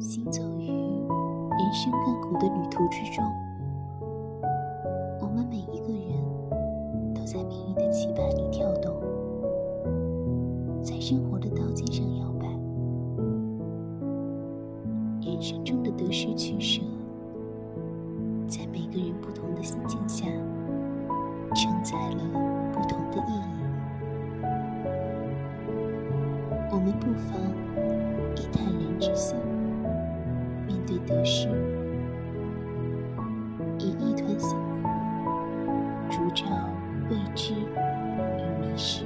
行走于人生甘苦的旅途之中，我们每一个人都在命运的棋盘里跳动，在生活的刀尖上摇摆。人生中的得失取舍，在每个人不同的心境下，承载了不同的意义。我们不妨得失以一团星火烛照未知与迷失。